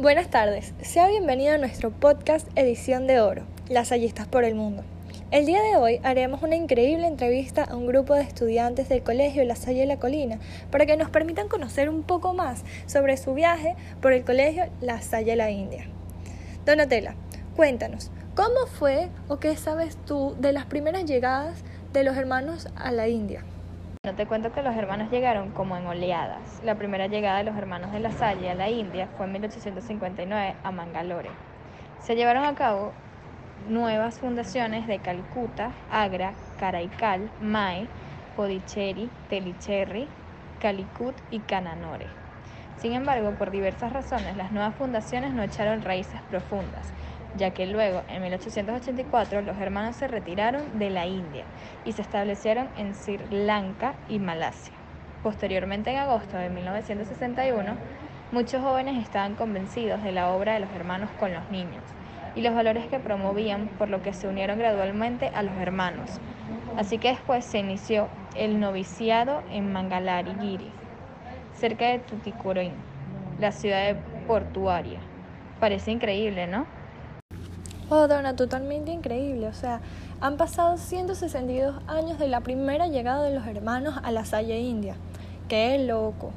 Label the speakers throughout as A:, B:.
A: Buenas tardes, sea bienvenido a nuestro podcast Edición de Oro, Las Hallistas por el Mundo. El día de hoy haremos una increíble entrevista a un grupo de estudiantes del Colegio La Salle de la Colina para que nos permitan conocer un poco más sobre su viaje por el Colegio La Salle de la India. Donatella, cuéntanos, ¿cómo fue o qué sabes tú de las primeras llegadas de los hermanos a la India?
B: No te cuento que los hermanos llegaron como en oleadas. La primera llegada de los hermanos de la Salle a la India fue en 1859 a Mangalore. Se llevaron a cabo nuevas fundaciones de Calcuta, Agra, Karaikal, Mae, Podicherry, Telicherry, Calicut y Cananore. Sin embargo, por diversas razones, las nuevas fundaciones no echaron raíces profundas ya que luego, en 1884, los hermanos se retiraron de la India y se establecieron en Sri Lanka y Malasia. Posteriormente, en agosto de 1961, muchos jóvenes estaban convencidos de la obra de los hermanos con los niños y los valores que promovían, por lo que se unieron gradualmente a los hermanos. Así que después se inició el noviciado en Mangalari-Giri, cerca de Tuticorin, la ciudad portuaria. Parece increíble, ¿no?
A: Oh, Donna, totalmente increíble. O sea, han pasado 162 años de la primera llegada de los hermanos a la Salle India. ¡Qué loco!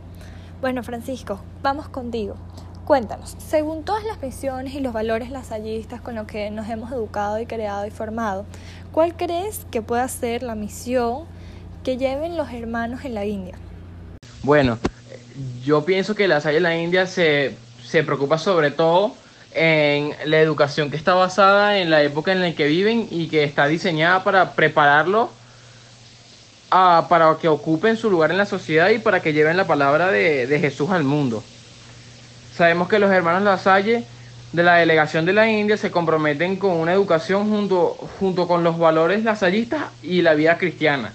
A: Bueno, Francisco, vamos contigo. Cuéntanos, según todas las misiones y los valores lasallistas con los que nos hemos educado y creado y formado, ¿cuál crees que pueda ser la misión que lleven los hermanos en la India?
C: Bueno, yo pienso que la Salle en la India se, se preocupa sobre todo en la educación que está basada en la época en la que viven y que está diseñada para prepararlo para que ocupen su lugar en la sociedad y para que lleven la palabra de, Jesús al mundo. Sabemos que los hermanos Lasalle de la delegación de la India se comprometen con una educación junto, junto con los valores lasallistas y la vida cristiana,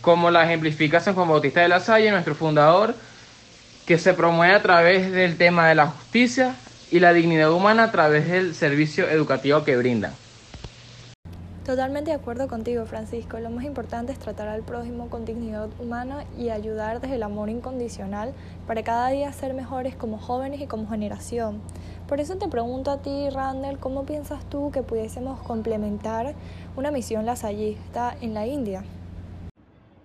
C: como la ejemplifica San Juan Bautista de la Salle, nuestro fundador, que se promueve a través del tema de la justicia, y la dignidad humana a través del servicio educativo que brindan.
A: Totalmente de acuerdo contigo, Francisco. Lo más importante es tratar al prójimo con dignidad humana y ayudar desde el amor incondicional para cada día ser mejores como jóvenes y como generación. Por eso te pregunto a ti, Randall, ¿cómo piensas tú que pudiésemos complementar una misión lasallista en la India?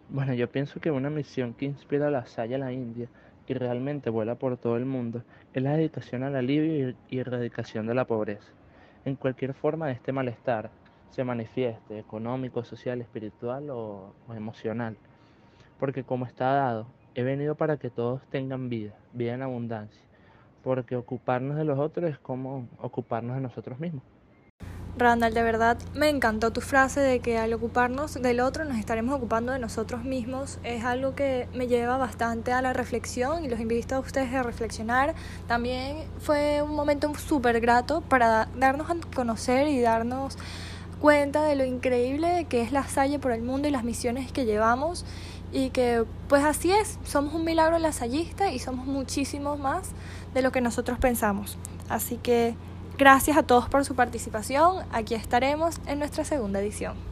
D: Bueno, yo pienso que una misión que inspira a la Salle en la India y realmente vuela por todo el mundo es la dedicación al alivio y erradicación de la pobreza. En cualquier forma de este malestar se manifieste, económico, social, espiritual o, o emocional. Porque como está dado, he venido para que todos tengan vida, vida en abundancia. Porque ocuparnos de los otros es como ocuparnos de nosotros mismos.
A: Randall, de verdad me encantó tu frase de que al ocuparnos del otro nos estaremos ocupando de nosotros mismos. Es algo que me lleva bastante a la reflexión y los invito a ustedes a reflexionar. También fue un momento súper grato para darnos a conocer y darnos cuenta de lo increíble que es la Salle por el mundo y las misiones que llevamos y que pues así es, somos un milagro lasallista y somos muchísimos más de lo que nosotros pensamos. Así que Gracias a todos por su participación. Aquí estaremos en nuestra segunda edición.